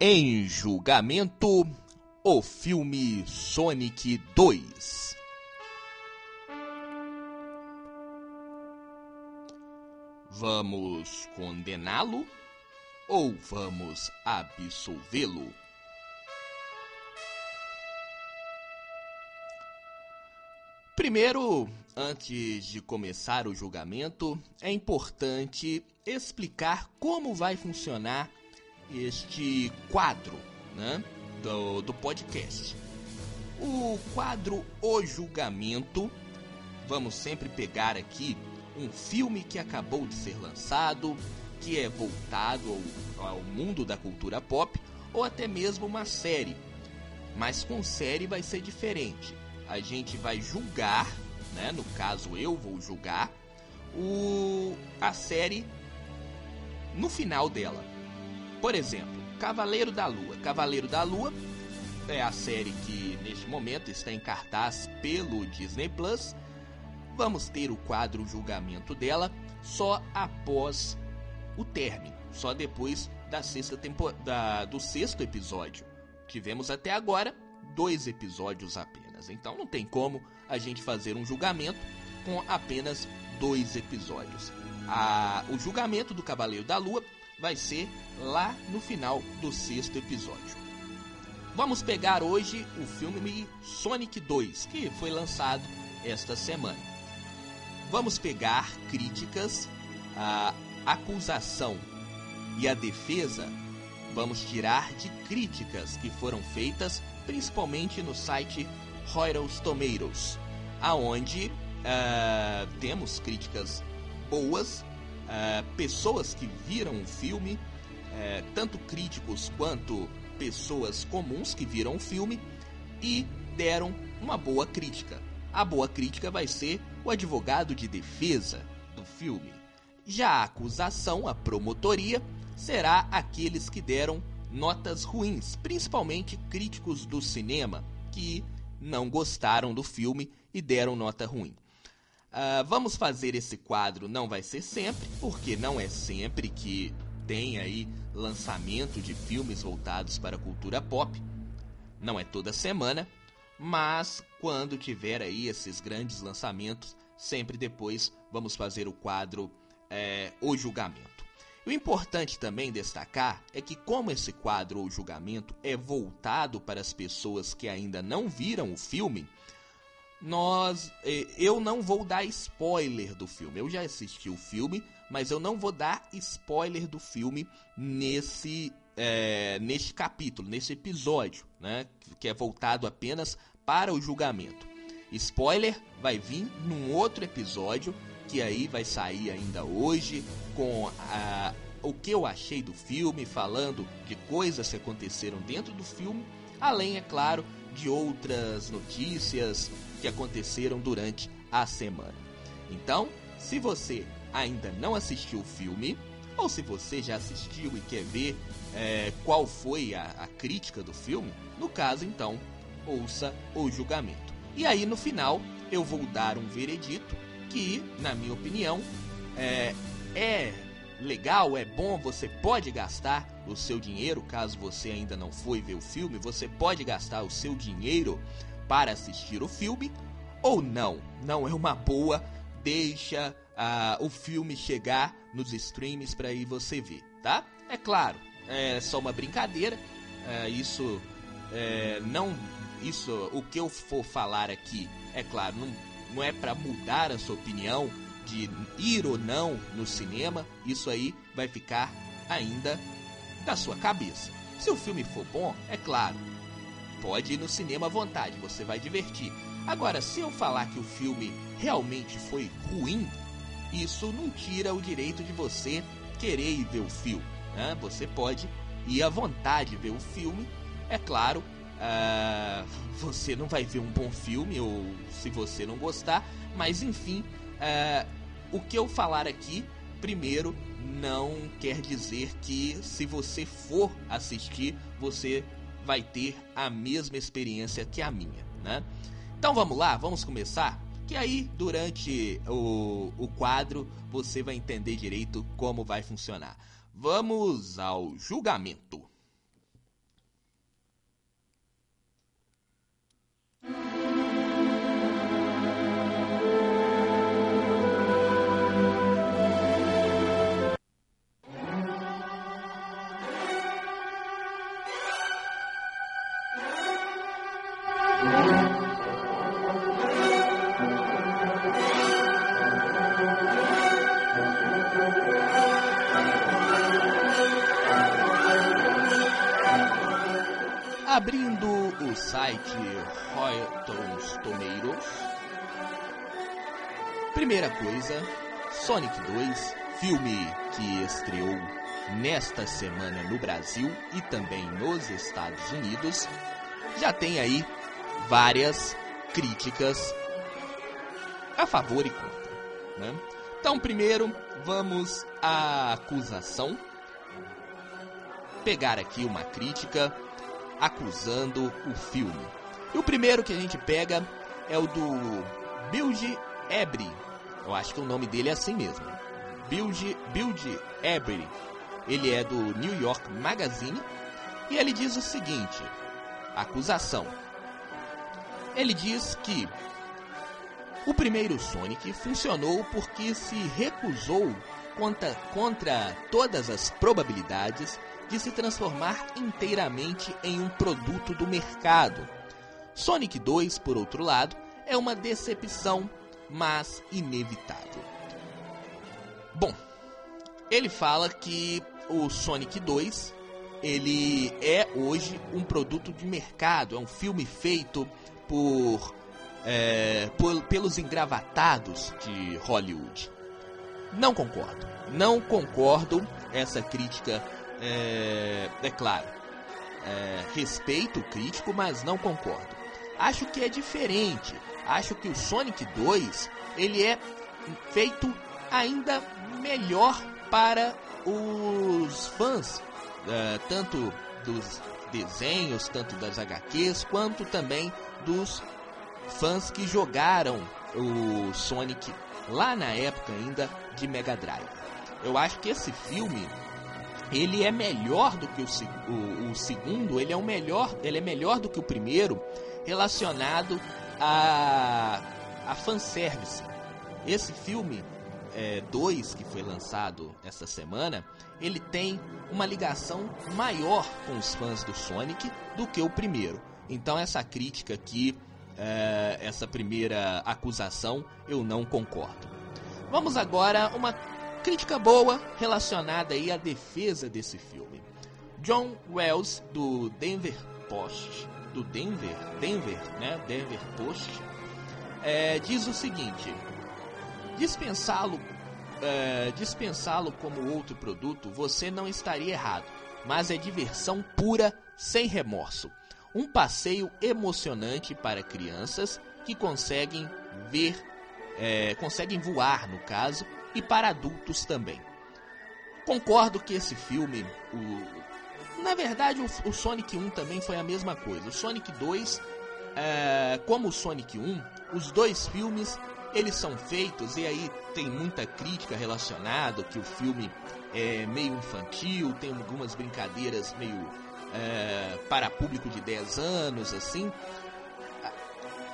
Em julgamento, o filme Sonic 2. Vamos condená-lo ou vamos absolvê-lo? Primeiro, antes de começar o julgamento, é importante explicar como vai funcionar este quadro né, do, do podcast. O quadro O Julgamento, vamos sempre pegar aqui um filme que acabou de ser lançado, que é voltado ao, ao mundo da cultura pop, ou até mesmo uma série. Mas com série vai ser diferente. A gente vai julgar, né? No caso eu vou julgar o a série no final dela. Por exemplo, Cavaleiro da Lua. Cavaleiro da Lua é a série que neste momento está em cartaz pelo Disney Plus. Vamos ter o quadro julgamento dela só após o término, só depois da sexta tempo... da... do sexto episódio. Tivemos até agora dois episódios apenas, então não tem como a gente fazer um julgamento com apenas dois episódios. A... O julgamento do Cavaleiro da Lua vai ser lá no final do sexto episódio. Vamos pegar hoje o filme Sonic 2, que foi lançado esta semana. Vamos pegar críticas, a acusação e a defesa. Vamos tirar de críticas que foram feitas principalmente no site Royal Tomatoes, aonde uh, temos críticas boas uh, pessoas que viram o filme, uh, tanto críticos quanto pessoas comuns que viram o filme e deram uma boa crítica. A boa crítica vai ser o advogado de defesa do filme. Já a acusação, a promotoria, será aqueles que deram notas ruins, principalmente críticos do cinema que não gostaram do filme e deram nota ruim. Uh, vamos fazer esse quadro, não vai ser sempre, porque não é sempre que tem aí lançamento de filmes voltados para a cultura pop. Não é toda semana, mas quando tiver aí esses grandes lançamentos, sempre depois vamos fazer o quadro é, O Julgamento. O importante também destacar é que, como esse quadro O Julgamento é voltado para as pessoas que ainda não viram o filme, nós eh, eu não vou dar spoiler do filme. Eu já assisti o filme, mas eu não vou dar spoiler do filme nesse é, neste capítulo, nesse episódio, né, que é voltado apenas para o julgamento. Spoiler vai vir num outro episódio que aí vai sair ainda hoje com a, o que eu achei do filme, falando de coisas que aconteceram dentro do filme, além, é claro, de outras notícias, que aconteceram durante a semana. Então, se você ainda não assistiu o filme, ou se você já assistiu e quer ver é, qual foi a, a crítica do filme, no caso então, ouça o julgamento. E aí no final eu vou dar um veredito que, na minha opinião, é, é legal, é bom, você pode gastar o seu dinheiro, caso você ainda não foi ver o filme, você pode gastar o seu dinheiro para assistir o filme ou não. Não é uma boa, deixa uh, o filme chegar nos streams para aí você ver, tá? É claro, é só uma brincadeira. É, isso é, não, isso, o que eu for falar aqui, é claro, não, não é para mudar a sua opinião de ir ou não no cinema. Isso aí vai ficar ainda da sua cabeça. Se o filme for bom, é claro, pode ir no cinema à vontade, você vai divertir. Agora, se eu falar que o filme realmente foi ruim, isso não tira o direito de você querer ir ver o filme. Né? Você pode ir à vontade ver o filme. É claro, uh, você não vai ver um bom filme ou se você não gostar, mas enfim, uh, o que eu falar aqui, primeiro, não quer dizer que se você for assistir, você vai ter a mesma experiência que a minha, né? Então vamos lá, vamos começar? Que aí, durante o, o quadro, você vai entender direito como vai funcionar. Vamos ao julgamento. Abrindo o site Royaltons Tomatoes. Primeira coisa, Sonic 2, filme que estreou nesta semana no Brasil e também nos Estados Unidos, já tem aí várias críticas a favor e contra. Né? Então, primeiro, vamos à acusação. Pegar aqui uma crítica acusando o filme. E o primeiro que a gente pega é o do Bilge Ebri. Eu acho que o nome dele é assim mesmo. Bilge, Bilge Ebri. Ele é do New York Magazine e ele diz o seguinte: acusação. Ele diz que o primeiro Sonic funcionou porque se recusou contra, contra todas as probabilidades de se transformar inteiramente em um produto do mercado. Sonic 2, por outro lado, é uma decepção, mas inevitável. Bom, ele fala que o Sonic 2 ele é hoje um produto de mercado, é um filme feito por, é, por pelos engravatados de Hollywood. Não concordo, não concordo. Essa crítica é, é claro, é, respeito o crítico, mas não concordo. Acho que é diferente. Acho que o Sonic 2 ele é feito ainda melhor para os fãs, uh, tanto dos desenhos, tanto das HQs, quanto também dos fãs que jogaram o Sonic lá na época ainda de Mega Drive. Eu acho que esse filme ele é melhor do que o, o, o, segundo, ele é o melhor, ele é melhor do que o primeiro relacionado a a fanservice. Esse filme 2 é, que foi lançado essa semana, ele tem uma ligação maior com os fãs do Sonic do que o primeiro. Então essa crítica aqui, é, essa primeira acusação, eu não concordo. Vamos agora uma crítica boa relacionada aí à defesa desse filme. John Wells do Denver Post, do Denver, Denver, né, Denver Post, é, diz o seguinte: Dispensá-lo é, dispensá-lo como outro produto, você não estaria errado, mas é diversão pura, sem remorso. Um passeio emocionante para crianças que conseguem ver, é, conseguem voar, no caso, e para adultos também. Concordo que esse filme, o, na verdade, o, Sonic 1 também foi a mesma coisa. O Sonic 2, é, como o Sonic 1, os dois filmes eles são feitos, e aí tem muita crítica relacionada, que o filme é meio infantil, tem algumas brincadeiras meio é, para público de 10 anos, assim.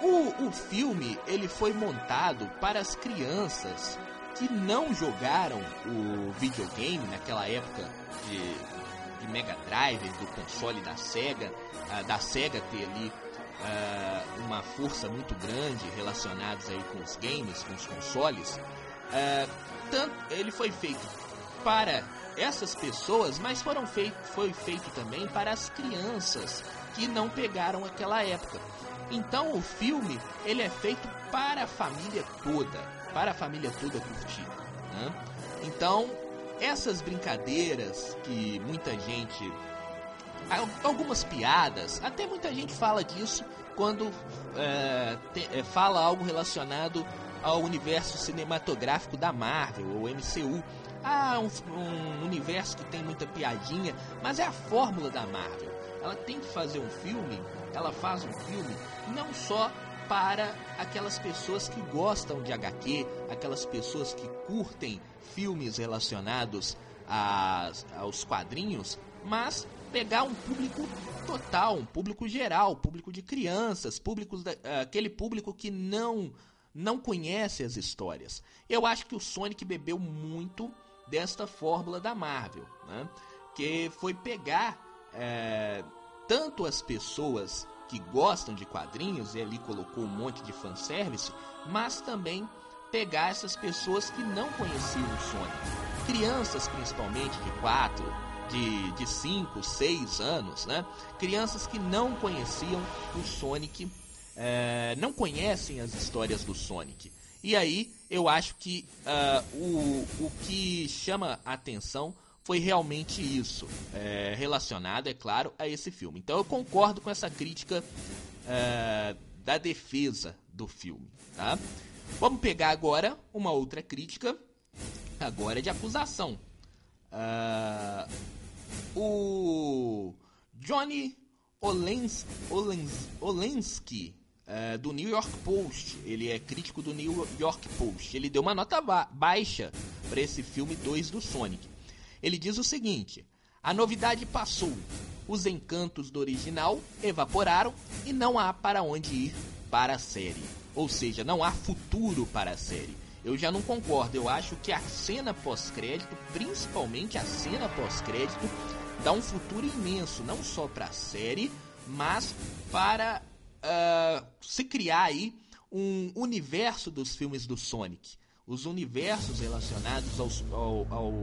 O, o filme ele foi montado para as crianças que não jogaram o videogame naquela época de, de Mega Drive, do console da Sega, da Sega ter ali uh, uma força muito grande relacionados aí com os games, com os consoles, uh, tanto, ele foi feito para essas pessoas, mas foram feito, foi feito também para as crianças que não pegaram aquela época. Então o filme ele é feito para a família toda, para a família toda curtir. Né? Então essas brincadeiras que muita gente algumas piadas, até muita gente fala disso quando é, te, é, fala algo relacionado ao universo cinematográfico da Marvel ou MCU. Ah, um, um universo que tem muita piadinha, mas é a fórmula da Marvel. Ela tem que fazer um filme, ela faz um filme não só para aquelas pessoas que gostam de HQ, aquelas pessoas que curtem filmes relacionados a, aos quadrinhos, mas pegar um público total, um público geral, público de crianças, público da, aquele público que não não conhece as histórias. Eu acho que o Sonic bebeu muito desta fórmula da Marvel, né? que foi pegar é, tanto as pessoas que gostam de quadrinhos, e ali colocou um monte de fanservice, mas também pegar essas pessoas que não conheciam o Sonic. Crianças, principalmente, de 4, de 5, 6 anos, né? Crianças que não conheciam o Sonic, é, não conhecem as histórias do Sonic. E aí eu acho que uh, o, o que chama a atenção foi realmente isso, é, relacionado, é claro, a esse filme. Então eu concordo com essa crítica é, da defesa do filme. Tá? Vamos pegar agora uma outra crítica, agora de acusação. Uh, o Johnny Olens, Olens, Olensky, uh, do New York Post, ele é crítico do New York Post, ele deu uma nota ba baixa para esse filme 2 do Sonic. Ele diz o seguinte: a novidade passou, os encantos do original evaporaram e não há para onde ir para a série. Ou seja, não há futuro para a série. Eu já não concordo. Eu acho que a cena pós-crédito, principalmente a cena pós-crédito, dá um futuro imenso, não só para a série, mas para uh, se criar aí um universo dos filmes do Sonic. Os universos relacionados ao, ao, ao,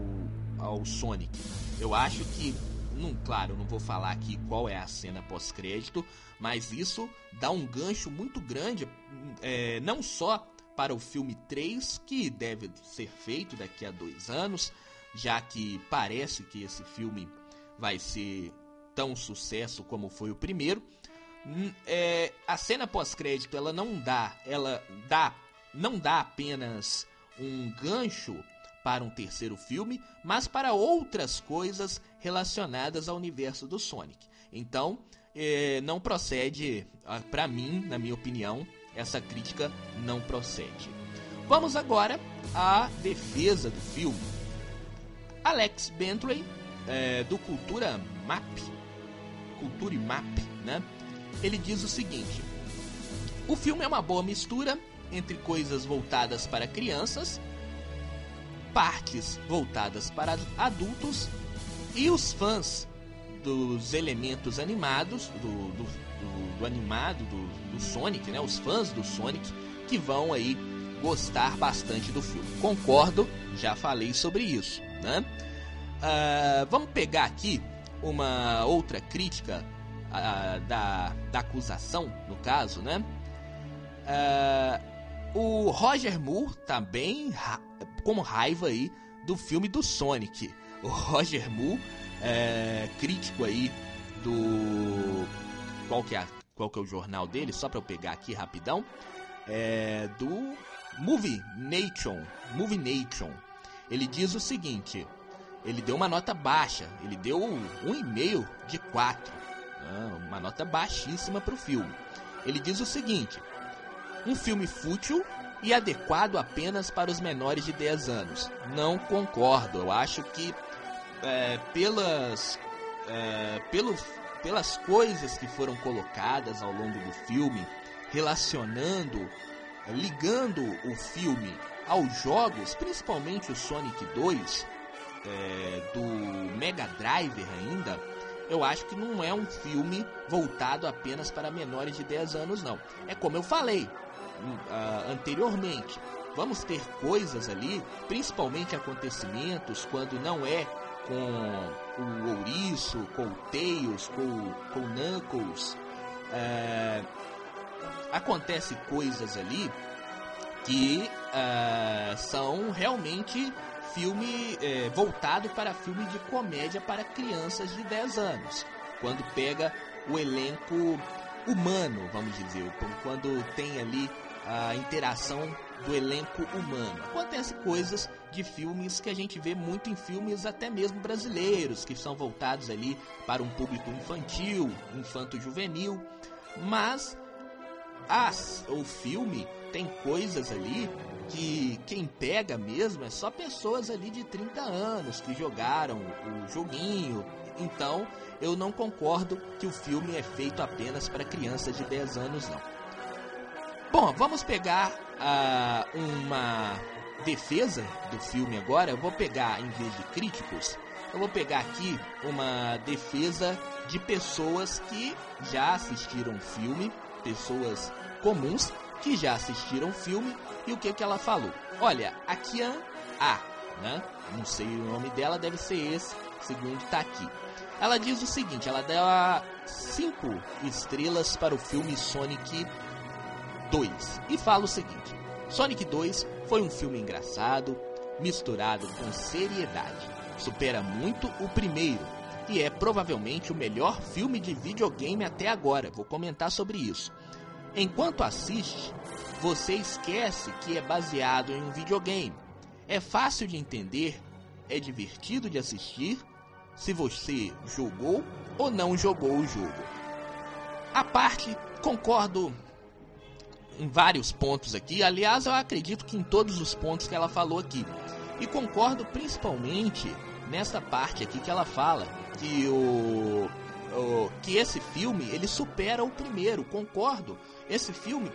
ao Sonic. Eu acho que não, claro, não vou falar aqui qual é a cena pós-crédito, mas isso dá um gancho muito grande, é, não só para o filme 3, que deve ser feito daqui a dois anos, já que parece que esse filme vai ser tão sucesso como foi o primeiro. Hum, é, a cena pós-crédito ela não dá, ela dá, não dá apenas um gancho para um terceiro filme, mas para outras coisas relacionadas ao universo do Sonic. Então, é, não procede, ah, para mim, na minha opinião, essa crítica não procede. Vamos agora à defesa do filme. Alex Bentley, é, do Cultura Map, Cultura Map, né? Ele diz o seguinte: o filme é uma boa mistura entre coisas voltadas para crianças, partes voltadas para adultos e os fãs dos elementos animados, do, do, do, do animado, do, do Sonic, né? Os fãs do Sonic que vão aí gostar bastante do filme. Concordo, já falei sobre isso, né? Uh, vamos pegar aqui uma outra crítica uh, da, da acusação, no caso, né? Uh, o Roger Moore também ra com raiva aí do filme do Sonic. O Roger Moore, é, crítico aí do qual que é qual que é o jornal dele, só para eu pegar aqui rapidão, é do Movie Nation, Movie Nation. Ele diz o seguinte: ele deu uma nota baixa, ele deu um e-mail de 4, né, uma nota baixíssima para o filme. Ele diz o seguinte: um filme fútil e adequado apenas para os menores de 10 anos. Não concordo. Eu acho que é, pelas, é, pelo, pelas coisas que foram colocadas ao longo do filme, relacionando, ligando o filme aos jogos, principalmente o Sonic 2, é, do Mega Driver ainda, eu acho que não é um filme voltado apenas para menores de 10 anos, não. É como eu falei, uh, anteriormente. Vamos ter coisas ali, principalmente acontecimentos, quando não é com o ouriço, com o Tails, com, com o Knuckles. Uh, acontece coisas ali que uh, são realmente filme é, voltado para filme de comédia para crianças de 10 anos. Quando pega o elenco humano, vamos dizer, quando tem ali a interação do elenco humano. Acontece coisas de filmes que a gente vê muito em filmes até mesmo brasileiros, que são voltados ali para um público infantil, infanto-juvenil, mas as, o filme tem coisas ali que quem pega mesmo é só pessoas ali de 30 anos que jogaram o joguinho. Então, eu não concordo que o filme é feito apenas para crianças de 10 anos não. Bom, vamos pegar uh, uma defesa do filme agora. Eu vou pegar, em vez de críticos, eu vou pegar aqui uma defesa de pessoas que já assistiram o filme, pessoas comuns que já assistiram o filme. E o que, que ela falou? Olha, a Kian A, né? Não sei o nome dela, deve ser esse segundo está aqui. Ela diz o seguinte, ela dá 5 estrelas para o filme Sonic 2 e fala o seguinte: Sonic 2 foi um filme engraçado, misturado com seriedade. Supera muito o primeiro e é provavelmente o melhor filme de videogame até agora. Vou comentar sobre isso. Enquanto assiste, você esquece que é baseado em um videogame. É fácil de entender, é divertido de assistir se você jogou ou não jogou o jogo. A parte, concordo em vários pontos aqui. Aliás, eu acredito que em todos os pontos que ela falou aqui. E concordo principalmente nessa parte aqui que ela fala que o, o que esse filme ele supera o primeiro. Concordo. Esse filme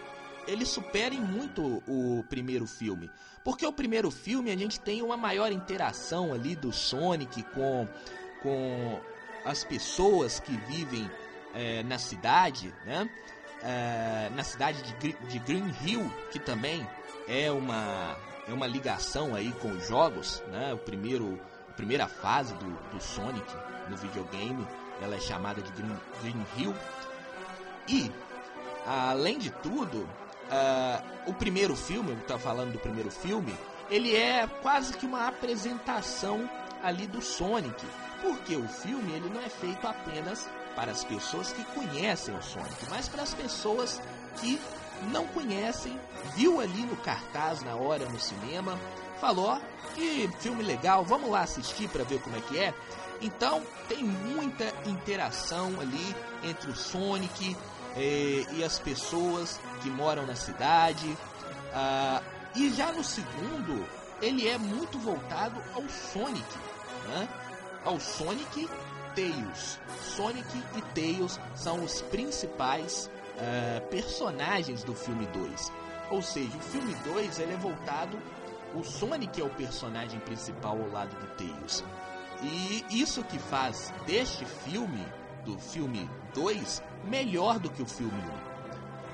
ele supera em muito o primeiro filme. Porque o primeiro filme a gente tem uma maior interação ali do Sonic com, com as pessoas que vivem é, na cidade, né? É, na cidade de, de Green Hill, que também é uma, é uma ligação aí com os jogos, né? O primeiro, a primeira fase do, do Sonic no videogame, ela é chamada de Green, Green Hill. E, além de tudo, uh, o primeiro filme, eu estou falando do primeiro filme, ele é quase que uma apresentação ali do Sonic, porque o filme ele não é feito apenas para as pessoas que conhecem o Sonic, mas para as pessoas que não conhecem, viu ali no cartaz na hora no cinema, falou: "Que filme legal, vamos lá assistir para ver como é que é". Então tem muita interação ali entre o Sonic eh, e as pessoas que moram na cidade. Ah, e já no segundo, ele é muito voltado ao Sonic, né? ao Sonic Tails. Sonic e Tails são os principais uh, personagens do filme 2. Ou seja, o filme 2 ele é voltado. O Sonic é o personagem principal ao lado do Tails. E isso que faz deste filme, do filme 2, melhor do que o filme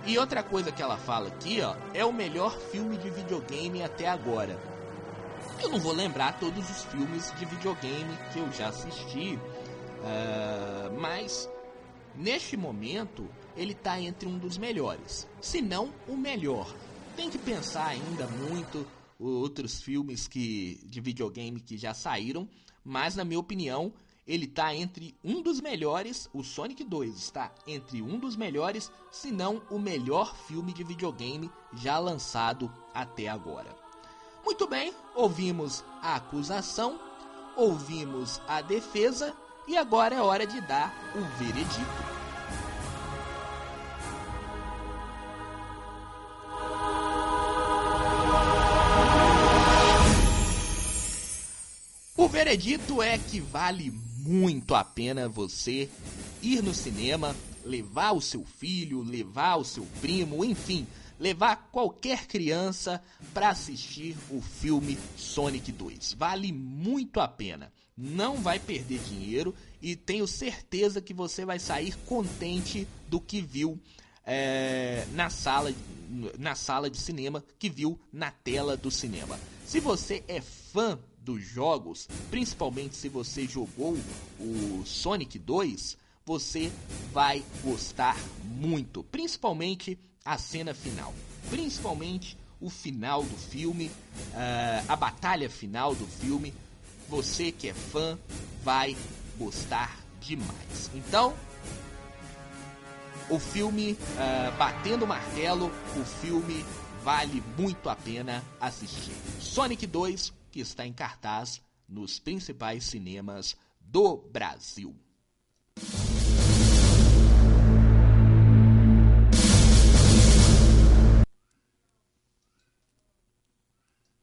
1. E outra coisa que ela fala aqui, ó, é o melhor filme de videogame até agora. Eu não vou lembrar todos os filmes de videogame que eu já assisti, uh, mas neste momento ele está entre um dos melhores, se não o melhor. Tem que pensar ainda muito outros filmes que de videogame que já saíram, mas na minha opinião ele está entre um dos melhores, o Sonic 2 está entre um dos melhores, se não o melhor filme de videogame já lançado até agora. Muito bem, ouvimos a acusação, ouvimos a defesa e agora é hora de dar o veredito. O veredito é que vale muito a pena você ir no cinema, levar o seu filho, levar o seu primo, enfim, levar qualquer criança para assistir o filme Sonic 2. Vale muito a pena. Não vai perder dinheiro e tenho certeza que você vai sair contente do que viu é, na sala na sala de cinema que viu na tela do cinema. Se você é fã dos jogos, principalmente se você jogou o Sonic 2, você vai gostar muito, principalmente a cena final, principalmente o final do filme, uh, a batalha final do filme. Você que é fã vai gostar demais. Então, o filme uh, Batendo Martelo, o filme vale muito a pena assistir. Sonic 2, que está em cartaz nos principais cinemas do Brasil.